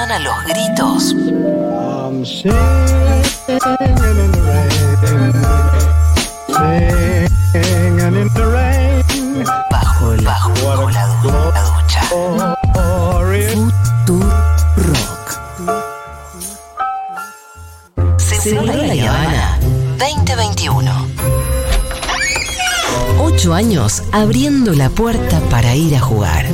funciona los gritos. Bajo, bajo, bajo la, la ducha. Glorious Rock. Seguro la Habana 2021. Ocho años abriendo la puerta para ir a jugar.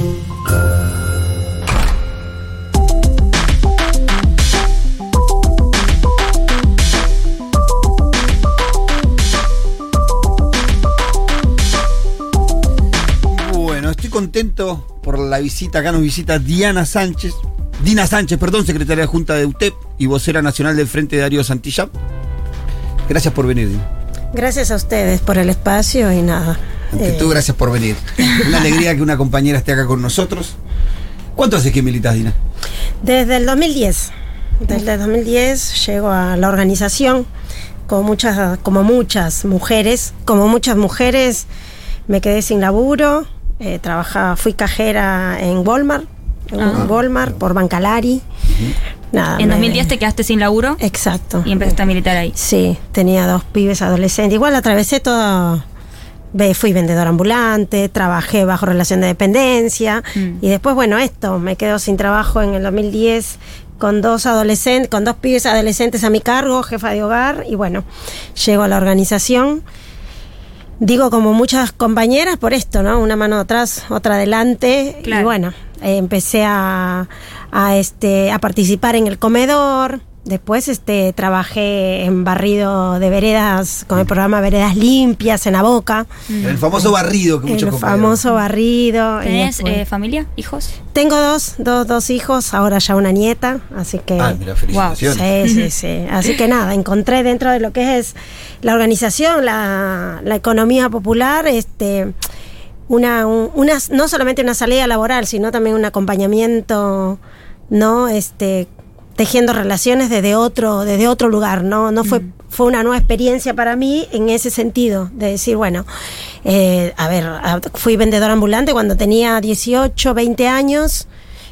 Bueno, estoy contento por la visita. Acá nos visita Diana Sánchez. Dina Sánchez, perdón, secretaria de Junta de UTEP y vocera nacional del Frente de Darío Santillán. Gracias por venir, Dina. Gracias a ustedes por el espacio y nada. Ante eh, todo, gracias por venir. Una alegría que una compañera esté acá con nosotros. ¿Cuánto hace que militas, Dina? desde el 2010, desde el 2010 llego a la organización como muchas, como muchas mujeres, como muchas mujeres me quedé sin laburo, eh, trabajaba, fui cajera en Walmart, en Ah. Walmart por Bancalari. Nada, En me- 2010 te quedaste sin laburo Exacto. y empezaste a militar ahí. Sí, tenía dos pibes adolescentes. Igual atravesé todo. Fui vendedora ambulante, trabajé bajo relación de dependencia Mm. y después, bueno, esto, me quedo sin trabajo en el 2010 con dos adolescentes, con dos pibes adolescentes a mi cargo, jefa de hogar y bueno, llego a la organización. Digo como muchas compañeras por esto, ¿no? Una mano atrás, otra adelante y Claro. bueno, eh, empecé a, a, este a participar en el comedor. Después este trabajé en barrido de veredas con el programa Veredas Limpias en la Boca. El famoso barrido que muchos El famoso barrido. ¿Tenés eh, familia? ¿Hijos? Tengo dos, dos, dos hijos, ahora ya una nieta, así que... Ah, mira, felicitaciones. Sí, sí, sí. Así que nada, encontré dentro de lo que es la organización, la, la economía popular, este una, un- una, no solamente una salida laboral, sino también un acompañamiento, ¿no? Este tejiendo relaciones desde otro, desde otro lugar, ¿no? No fue, fue una nueva experiencia para mí en ese sentido, de decir, bueno, eh, a ver, fui vendedora ambulante cuando tenía 18, 20 años,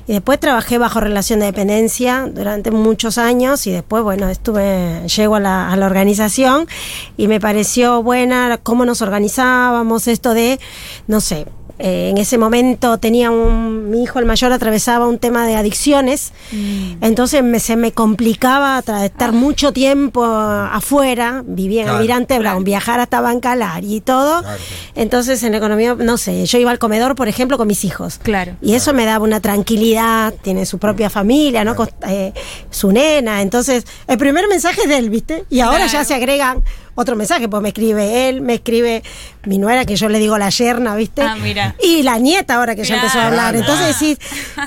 y después trabajé bajo relación de dependencia durante muchos años y después, bueno, estuve, llego a la, a la organización y me pareció buena cómo nos organizábamos, esto de, no sé, eh, en ese momento tenía un, mi hijo el mayor atravesaba un tema de adicciones, entonces me, se me complicaba tra- estar mucho tiempo afuera, vivía en Claro. Almirante Brown, viajar hasta Bancalar y todo, Claro. entonces en la economía, no sé, yo iba al comedor, por ejemplo, con mis hijos. Claro. Y eso me daba una tranquilidad, tiene su propia familia, ¿no? Eh, su nena. Entonces, el primer mensaje es de él, ¿viste? Y ahora Claro. ya se agregan otro mensaje, pues me escribe él, me escribe mi nuera, que yo le digo la yerna, ¿viste? Ah, mira. Y la nieta ahora que ya empezó a hablar. Claro. Entonces decís,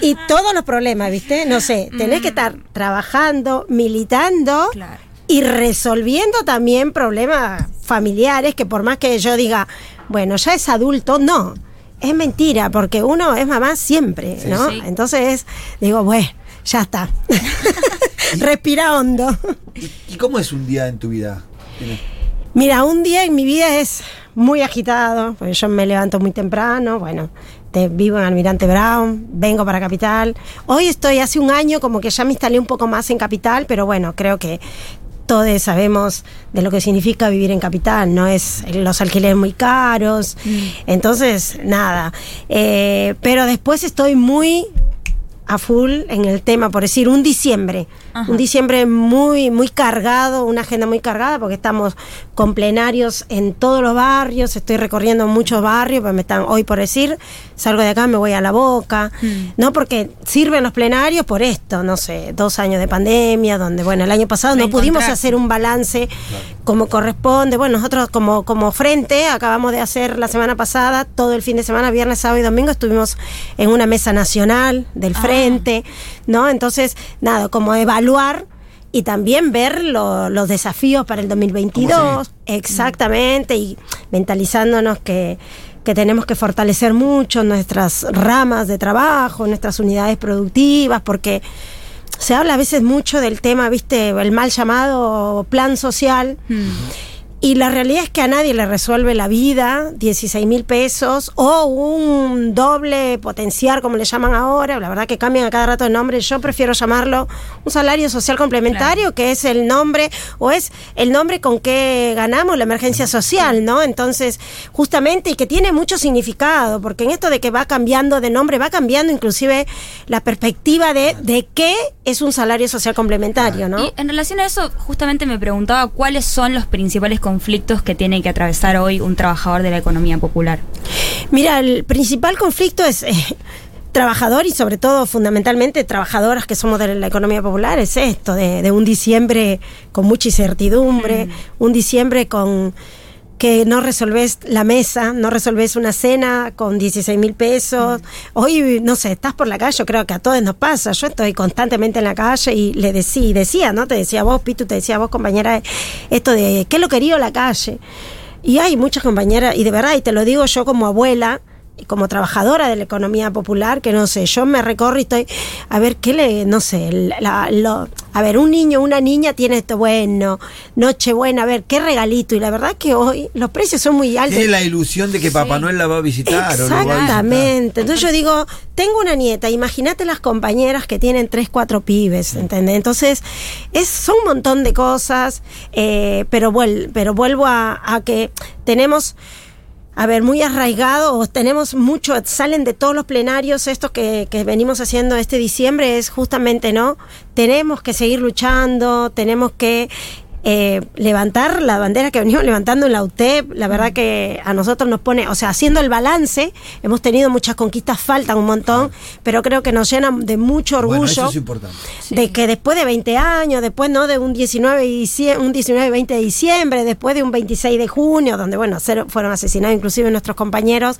y todos los problemas, ¿viste? No sé, tenés que estar trabajando, militando. Claro. Y resolviendo también problemas familiares que por más que yo diga, bueno, ya es adulto, no. Es mentira, porque uno es mamá siempre, ¿no? Sí. Entonces digo, bueno, ya está. Respira hondo. ¿Y, y cómo es un día en tu vida? Mira, un día en mi vida es muy agitado, porque yo me levanto muy temprano, bueno, te, vivo en Almirante Brown, vengo para Capital. Hoy estoy hace un año como que ya me instalé un poco más en Capital, pero bueno, creo que todos sabemos de lo que significa vivir en Capital, no es los alquileres muy caros, entonces nada, Eh, pero después estoy muy a full en el tema, por decir, un diciembre. Ajá. Un diciembre muy, muy cargado, una agenda muy cargada, porque estamos con plenarios en todos los barrios, estoy recorriendo muchos barrios, pues me están, hoy por decir, salgo de acá, me voy a la boca, Mm. ¿no? Porque sirven los plenarios por esto, no sé, dos años de pandemia, donde, bueno, el año pasado no pudimos hacer un balance como corresponde. Bueno, nosotros como, como frente acabamos de hacer la semana pasada, todo el fin de semana, viernes, sábado y domingo, estuvimos en una mesa nacional del Ah. frente, ¿no? Entonces, nada, como evaluar y también ver lo- los desafíos para el 2022, exactamente, y mentalizándonos que que tenemos que fortalecer mucho nuestras ramas de trabajo, nuestras unidades productivas, porque se habla a veces mucho del tema, viste, el mal llamado plan social, Mm. Y la realidad es que a nadie le resuelve la vida 16 mil pesos o un doble potencial, como le llaman ahora. La verdad que cambian a cada rato de nombre. Yo prefiero llamarlo un salario social complementario, que es el nombre o es el nombre con que ganamos la emergencia social, ¿no? Entonces, justamente, y que tiene mucho significado, porque en esto de que va cambiando de nombre, va cambiando inclusive la perspectiva de, de qué es un salario social complementario, ¿no? Y en relación a eso, justamente me preguntaba cuáles son los principales conflictos que tiene que atravesar hoy un trabajador de la economía popular. Mira, el principal conflicto es eh, trabajador y sobre todo fundamentalmente trabajadoras que somos de la economía popular, es esto, de, de un diciembre con mucha incertidumbre, un diciembre con que no resolvés la mesa, no resolvés una cena con 16 mil pesos. Hoy, no sé, estás por la calle, yo creo que a todos nos pasa. Yo estoy constantemente en la calle y le decía, y decía, ¿no? Te decía vos, Pitu, te decía vos, compañera, esto de qué lo quería la calle. Y hay muchas compañeras, y de verdad, y te lo digo yo como abuela, como trabajadora de la economía popular, que no sé, yo me recorro y estoy, a ver, ¿qué le, no sé, la- lo- a ver, un niño, una niña tiene esto bueno, Nochebuena, a ver, qué regalito, y la verdad que hoy los precios son muy altos. Tiene la ilusión de que Papá Noel la va a visitar. o lo va a visitar. Exactamente. Entonces yo digo, tengo una nieta, imagínate las compañeras que tienen tres, cuatro pibes, ¿entendés? Entonces, es, son un montón de cosas, eh, pero, vuel- pero vuelvo a, a que tenemos... A ver, muy arraigado, o tenemos mucho, salen de todos los plenarios estos que, que venimos haciendo este diciembre, es justamente, ¿no? Tenemos que seguir luchando, tenemos que eh, levantar la bandera que venimos levantando en la UTEP, la verdad que a nosotros nos pone, o sea, haciendo el balance, hemos tenido muchas conquistas, faltan un montón, pero creo que nos llenan de mucho orgullo Bueno, eso es importante. de que después de 20 años, después no de un 19 y un 19 20 de diciembre, después de un 26 de junio, donde bueno, fueron asesinados inclusive nuestros compañeros,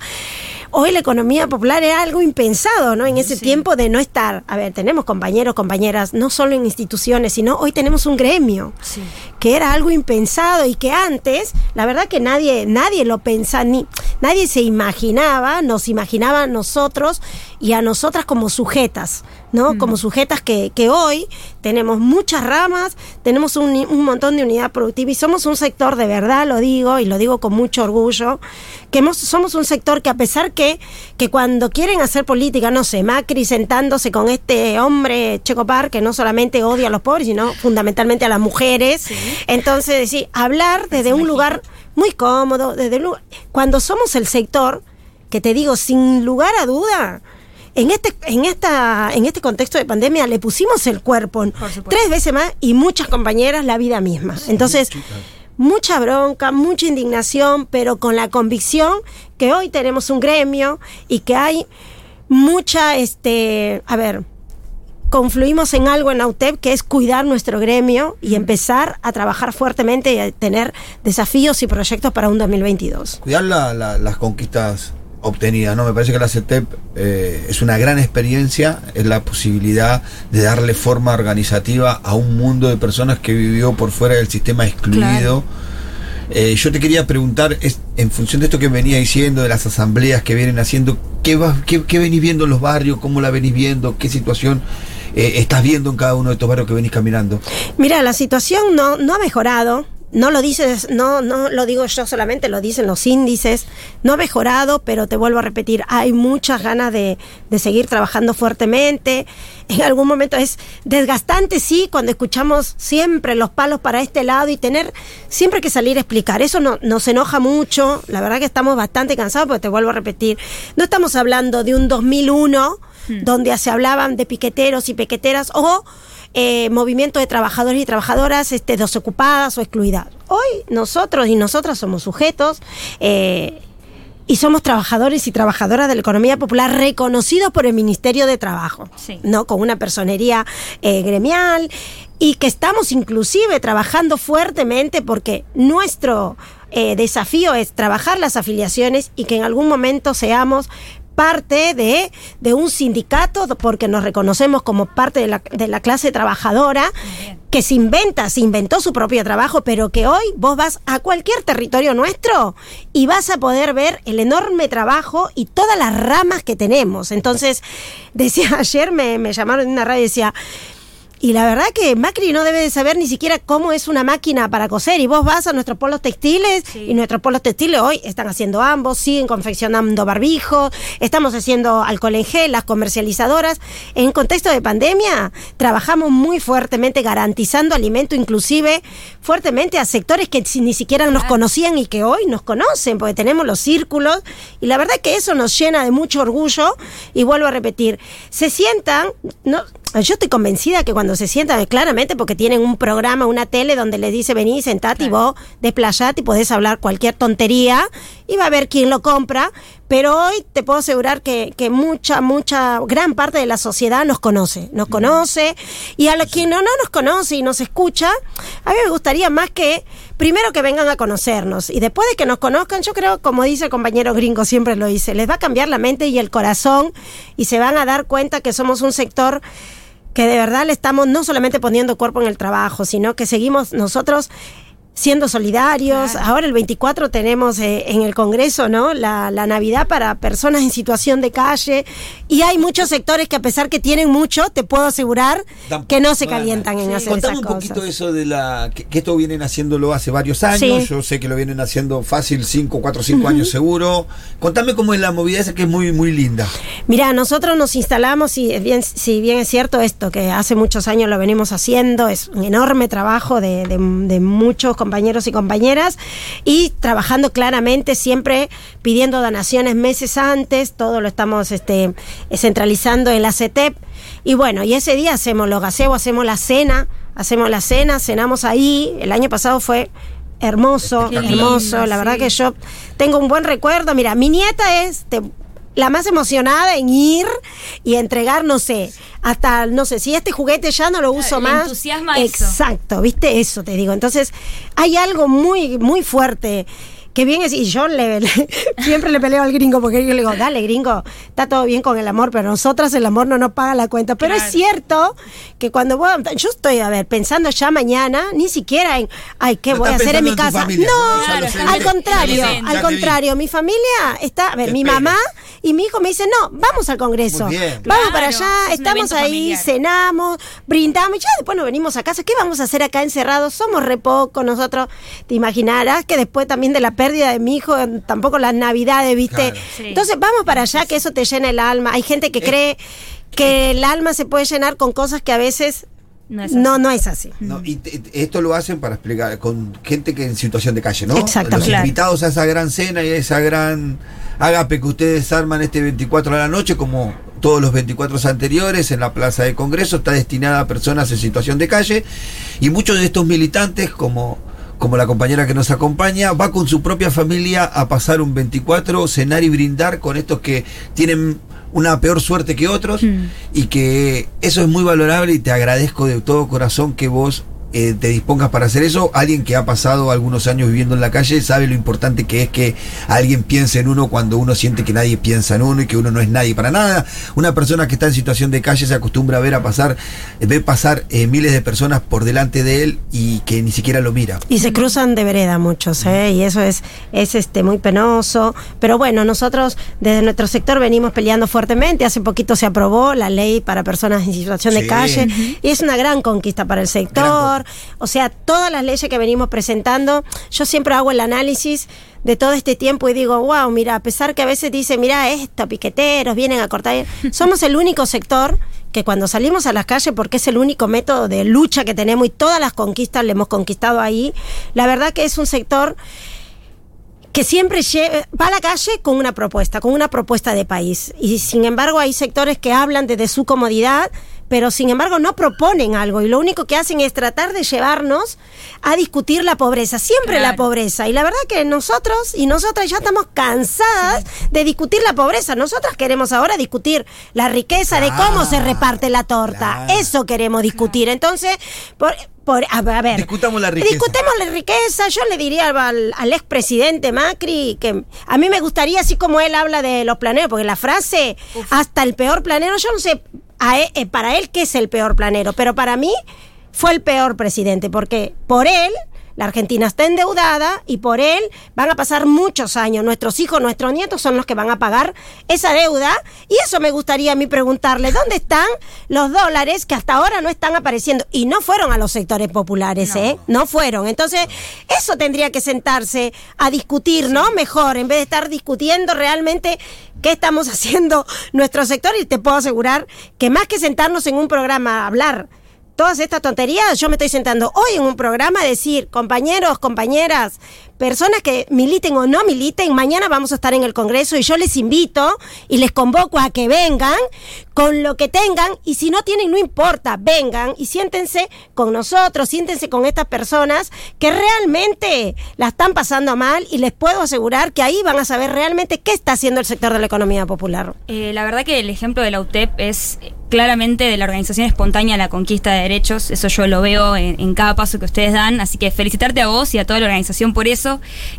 hoy la economía popular es algo impensado, ¿no? En ese tiempo de no estar, a ver, tenemos compañeros, compañeras, no solo en instituciones, sino hoy tenemos un gremio que era algo impensado y que antes, la verdad que nadie, nadie lo pensaba, ni nadie se imaginaba, nos imaginaba a nosotros y a nosotras como sujetas, ¿no? Como sujetas que, que hoy tenemos muchas ramas, tenemos un, un montón de unidad productiva y somos un sector de verdad, lo digo, y lo digo con mucho orgullo, que hemos- somos un sector que a pesar que, que cuando quieren hacer política, no sé, Macri sentándose con este hombre Checopar, que no solamente odia a los pobres, sino fundamentalmente a las mujeres, entonces decir, hablar desde un lugar muy cómodo, desde un lugar- cuando somos el sector, que te digo, sin lugar a duda, en este, en esta, en este contexto de pandemia le pusimos el cuerpo tres veces más y muchas compañeras la vida misma. Entonces, mucha bronca, mucha indignación, pero con la convicción que hoy tenemos un gremio y que hay mucha, este, a ver, confluimos en algo en AUTEP que es cuidar nuestro gremio y empezar a trabajar fuertemente y a tener desafíos y proyectos para un 2022. Cuidar la- la- las conquistas obtenidas, ¿no? Me parece que la CETEP eh, es una gran experiencia, es la posibilidad de darle forma organizativa a un mundo de personas que vivió por fuera del sistema excluido. Eh, yo te quería preguntar, es, en función de esto que venía diciendo, de las asambleas que vienen haciendo, ¿qué, vas- qué, qué venís viendo en los barrios? ¿Cómo la venís viendo? ¿Qué situación eh, estás viendo en cada uno de estos barrios que venís caminando? Mira, la situación no, no ha mejorado. No lo dices, no, no lo digo yo solamente, lo dicen los índices. No ha mejorado, pero te vuelvo a repetir, hay muchas ganas de, de seguir trabajando fuertemente. En algún momento es desgastante, sí, cuando escuchamos siempre los palos para este lado y tener siempre que salir a explicar. Eso no, nos enoja mucho. La verdad que estamos bastante cansados, porque te vuelvo a repetir, no estamos hablando de un 2001 donde se hablaban de piqueteros y piqueteras o eh, movimiento de trabajadores y trabajadoras este, desocupadas o excluidas. Hoy nosotros y nosotras somos sujetos eh, y somos trabajadores y trabajadoras de la economía popular reconocidos por el Ministerio de Trabajo, Sí. ¿no? Con una personería eh, gremial y que estamos inclusive trabajando fuertemente porque nuestro eh, desafío es trabajar las afiliaciones y que en algún momento seamos parte de, de un sindicato porque nos reconocemos como parte de la, de la clase trabajadora que se inventa, se inventó su propio trabajo, pero que hoy vos vas a cualquier territorio nuestro y vas a poder ver el enorme trabajo y todas las ramas que tenemos. Entonces, decía ayer, me, me llamaron en una radio y decía, y la verdad que Macri no debe de saber ni siquiera cómo es una máquina para coser. Y vos vas a nuestros polos textiles Sí. y nuestros polos textiles hoy están haciendo ambos, siguen confeccionando barbijo, estamos haciendo alcohol en gel, las comercializadoras. En contexto de pandemia trabajamos muy fuertemente garantizando alimento inclusive fuertemente a sectores que ni siquiera nos conocían y que hoy nos conocen, porque tenemos los círculos. Y la verdad que eso nos llena de mucho orgullo. Y vuelvo a repetir, se sientan, no, yo estoy convencida que cuando se sientan, claramente porque tienen un programa, una tele donde les dice vení, sentate y vos desplayate y podés hablar cualquier tontería y va a ver quién lo compra. Pero hoy te puedo asegurar que, que mucha, mucha, gran parte de la sociedad nos conoce, nos conoce. Y a los que no, no nos conoce y nos escucha, a mí me gustaría más que, primero que vengan a conocernos y después de que nos conozcan, yo creo, como dice el compañero gringo, siempre lo dice, les va a cambiar la mente y el corazón y se van a dar cuenta que somos un sector que de verdad le estamos no solamente poniendo cuerpo en el trabajo, sino que seguimos nosotros siendo solidarios. Claro. Ahora el 24 tenemos eh, en el Congreso, ¿no? La, la Navidad para personas en situación de calle y hay muchos sectores que a pesar que tienen mucho, te puedo asegurar Dan- que no se no calientan en nada. hacer Contame esas un poquito cosas. eso de la. Que, que esto vienen haciéndolo hace varios años. Sí. Yo sé que lo vienen haciendo fácil, 5, 4, 5 años seguro. Contame cómo es la movida esa que es muy, muy linda. Mira, nosotros nos instalamos, y es bien, si bien es cierto esto, que hace muchos años lo venimos haciendo, es un enorme trabajo de, de- de muchos compañeros y compañeras, y trabajando claramente, siempre pidiendo donaciones meses antes, todo lo estamos este, centralizando en la CETEP, y bueno, y ese día hacemos los gaseos, hacemos la cena, hacemos la cena, cenamos ahí, el año pasado fue hermoso, Qué hermoso, lindo, la verdad que yo tengo un buen recuerdo. Mira, mi nieta es te- la más emocionada en ir y entregar, no sé, hasta, no sé, si este juguete ya no lo uso más. entusiasma eso. Exacto, viste, eso te digo. Entonces, hay algo muy, muy fuerte. Que bien es, y yo le, le- siempre le peleo al gringo porque yo le digo, dale gringo, está todo bien con el amor, pero nosotras el amor no nos paga la cuenta. Pero Claro. es cierto que cuando vos, yo estoy, a ver, pensando ya mañana, ni siquiera en, ay, ¿qué No voy a hacer en mi casa? familia, no, al contrario, al contrario, mi familia está, a ver, Te mi mamá y mi hijo me dicen, no, vamos al Congreso, vamos Claro, para allá, estamos ahí, familiar. cenamos, brindamos y ya después nos venimos a casa. ¿Qué vamos a hacer acá encerrados? Somos re pocos nosotros. Te imaginarás que después también de la pérdida de mi hijo, tampoco las navidades, ¿viste? Claro. Sí. Entonces vamos para allá, que eso te llena el alma. Hay gente que Eh, cree que el alma se puede llenar con cosas que a veces No es así. no, no es así. ¿no? Y te- te- esto lo hacen para explicar con gente que en situación de calle, ¿no? Exactamente. Los Claro. invitados a esa gran cena y a esa gran agape que ustedes arman este 24 de la noche, como todos los 24 anteriores en la Plaza de Congreso, está destinada a personas en situación de calle y muchos de estos militantes, como como la compañera que nos acompaña, va con su propia familia a pasar un 24, cenar y brindar con estos que tienen una peor suerte que otros y que eso es muy valorable y te agradezco de todo corazón que vos eh, te dispongas para hacer eso. Alguien que ha pasado algunos años viviendo en la calle sabe lo importante que es que alguien piense en uno cuando uno siente que nadie piensa en uno y que uno no es nadie para nada. Una persona que está en situación de calle se acostumbra a ver a pasar, ve pasar eh, miles de personas por delante de él y que ni siquiera lo mira. Y se cruzan de vereda muchos, ¿eh? y eso es, es este muy penoso. Pero bueno, nosotros desde nuestro sector venimos peleando fuertemente. Hace poquito se aprobó la ley para personas en situación de Sí. calle y es una gran conquista para el sector. O sea, todas las leyes que venimos presentando, yo siempre hago el análisis de todo este tiempo y digo, wow, mira, a pesar que a veces dice, mira, esto, piqueteros, vienen a cortar, somos el único sector que cuando salimos a las calles, porque es el único método de lucha que tenemos y todas las conquistas le hemos conquistado ahí, la verdad que es un sector que siempre va a la calle con una propuesta, con una propuesta de país. Y sin embargo hay sectores que hablan desde su comodidad, pero sin embargo no proponen algo y lo único que hacen es tratar de llevarnos a discutir la pobreza, siempre la pobreza. Y la verdad que nosotros y nosotras ya estamos cansadas de discutir la pobreza. Nosotras queremos ahora discutir la riqueza, de cómo se reparte la torta. Claro. Eso queremos discutir. Entonces, por, por- a, a ver, Discutamos la riqueza. Discutamos la riqueza. Yo le diría al, al expresidente Macri que a mí me gustaría, así como él habla de los planeros, porque la frase, hasta el peor planero, yo no sé e- eh, para él qué es el peor planero, pero para mí fue el peor presidente, porque por él la Argentina está endeudada y por él van a pasar muchos años. Nuestros hijos, nuestros nietos son los que van a pagar esa deuda. Y eso me gustaría a mí preguntarle, ¿dónde están los dólares que hasta ahora no están apareciendo? Y no fueron a los sectores populares, No. ¿eh? No fueron. Entonces, eso tendría que sentarse a discutir, ¿no? Mejor, en vez de estar discutiendo realmente qué estamos haciendo nuestro sector. Y te puedo asegurar que más que sentarnos en un programa a hablar todas estas tonterías, yo me estoy sentando hoy en un programa a decir, compañeros, compañeras, personas que militen o no militen, mañana vamos a estar en el Congreso y yo les invito y les convoco a que vengan con lo que tengan y si no tienen, no importa, vengan y siéntense con nosotros, siéntense con estas personas que realmente la están pasando mal y les puedo asegurar que ahí van a saber realmente qué está haciendo el sector de la economía popular. Eh, la verdad que el ejemplo de la UTEP es claramente de la organización espontánea a la conquista de derechos. Eso yo lo veo en, en cada paso que ustedes dan. Así que felicitarte a vos y a toda la organización por eso.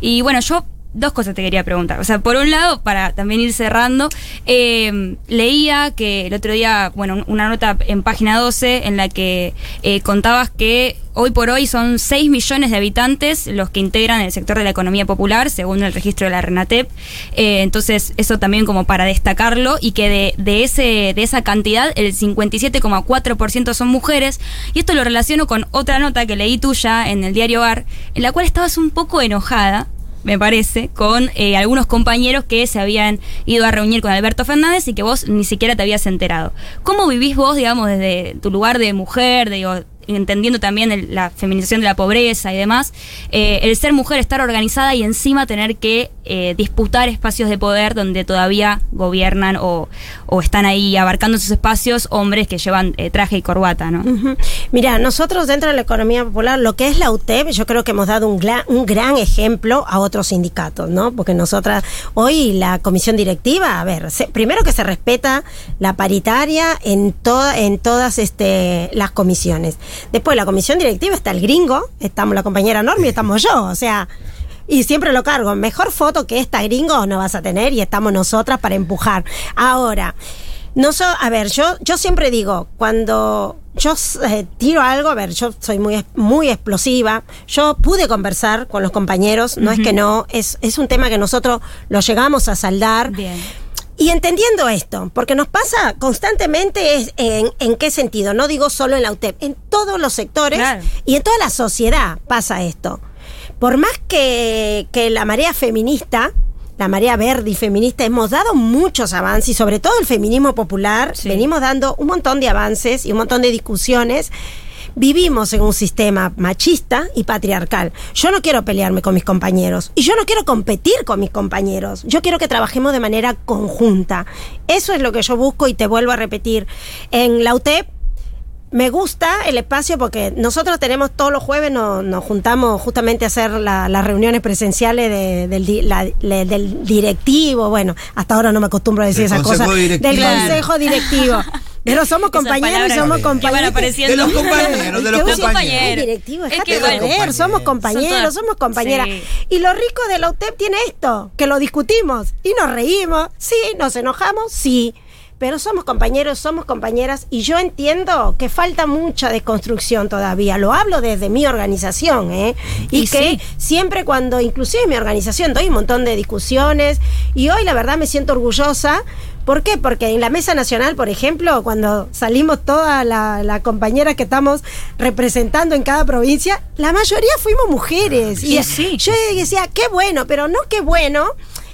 Y bueno, yo dos cosas te quería preguntar. O sea, por un lado, para también ir cerrando, eh, leía que el otro día, bueno, una nota en página 12 en la que eh, contabas que hoy por hoy son 6 millones de habitantes los que integran el sector de la economía popular, según el registro de la RENATEP. Eh, entonces, eso también como para destacarlo y que de, de, ese, de esa cantidad, el 57,4% son mujeres. Y esto lo relaciono con otra nota que leí tuya en el diario AR, en la cual estabas un poco enojada me parece, con eh, algunos compañeros que se habían ido a reunir con Alberto Fernández y que vos ni siquiera te habías enterado. ¿Cómo vivís vos, digamos, desde tu lugar de mujer, digo, entendiendo también el- la feminización de la pobreza y demás, eh, el ser mujer, estar organizada y encima tener que eh, disputar espacios de poder donde todavía gobiernan o, o están ahí abarcando esos espacios hombres que llevan eh, traje y corbata, ¿no? Mira, nosotros dentro de la economía popular, lo que es la UTEP, yo creo que hemos dado un, gla- un gran ejemplo a otros sindicatos, ¿no? Porque nosotras, hoy la comisión directiva, a ver, se- primero que se respeta la paritaria en, toda, en todas este, las comisiones. Después, la comisión directiva está el gringo, estamos la compañera Normi, estamos yo, o sea... Y siempre lo cargo. Mejor foto que esta gringo no vas a tener y estamos nosotras para empujar. Ahora, no so, a ver, yo, yo siempre digo, cuando yo eh, tiro algo, a ver, yo soy muy, muy explosiva, yo pude conversar con los compañeros, no es que no, es, es un tema que nosotros lo llegamos a saldar. Bien. Y entendiendo esto, porque nos pasa constantemente es en, en qué sentido, no digo solo en la UTEP, en todos los sectores Claro. y en toda la sociedad pasa esto. Por más que, que la marea feminista, la marea verde y feminista, hemos dado muchos avances y sobre todo el feminismo popular, Sí. venimos dando un montón de avances y un montón de discusiones. Vivimos en un sistema machista y patriarcal. Yo no quiero pelearme con mis compañeros y yo no quiero competir con mis compañeros. Yo quiero que trabajemos de manera conjunta. Eso es lo que yo busco y te vuelvo a repetir. En la UTEP me gusta el espacio porque nosotros tenemos todos los jueves, nos, nos juntamos justamente a hacer la- las reuniones presenciales de- del, di- la- le- del directivo. Bueno, hasta ahora no me acostumbro a decir esas cosas. Del consejo directivo. Pero somos compañeros y somos que van compañeros. De los compañeros, de los compañeros. Directivo, Es que, joder, somos compañeros, somos compañeras. Sí. Y lo rico de la UTEP tiene esto, que lo discutimos y nos reímos, sí, nos enojamos, sí. Pero somos compañeros, somos compañeras y yo entiendo que falta mucha desconstrucción todavía. Lo hablo desde mi organización, ¿eh? Y, Y que sí. siempre cuando, inclusive en mi organización, doy un montón de discusiones y hoy la verdad me siento orgullosa. ¿Por qué? Porque en la Mesa Nacional, por ejemplo, cuando salimos todas las la compañeras que estamos representando en cada provincia, la mayoría fuimos mujeres. Y Y sí. yo decía, qué bueno, pero no qué bueno.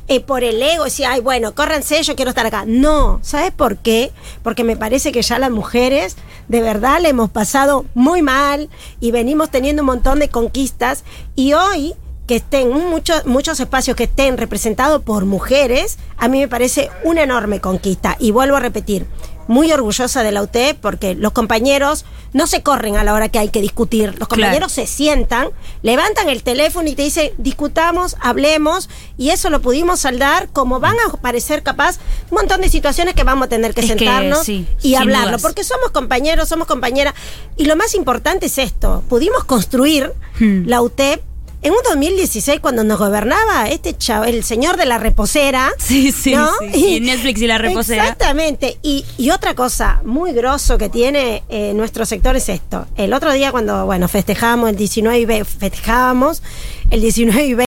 Eh, por el ego, decía, ay, bueno, córranse, yo quiero estar acá. No, ¿sabes por qué? Porque me parece que ya las mujeres de verdad le hemos pasado muy mal y venimos teniendo un montón de conquistas y hoy que estén muchos muchos espacios que estén representados por mujeres, a mí me parece una enorme conquista. Y vuelvo a repetir, muy orgullosa de la UTEP porque los compañeros no se corren a la hora que hay que discutir. Los compañeros se sientan, levantan el teléfono y te dicen, discutamos, hablemos, y eso lo pudimos saldar como van a aparecer capaz un montón de situaciones que vamos a tener que Es que sentarnos sí, y hablarlo, dudas. porque somos compañeros, somos compañeras, y lo más importante es esto, pudimos construir Hmm. la UTEP en un 2016 cuando nos gobernaba este chavo, el señor de la reposera. Sí, sí, ¿no? sí. Y Netflix y la reposera. Exactamente. Y, y otra cosa muy grosso que tiene eh, nuestro sector es esto. El otro día cuando, bueno, festejábamos el 19 y festejábamos el 19 y 20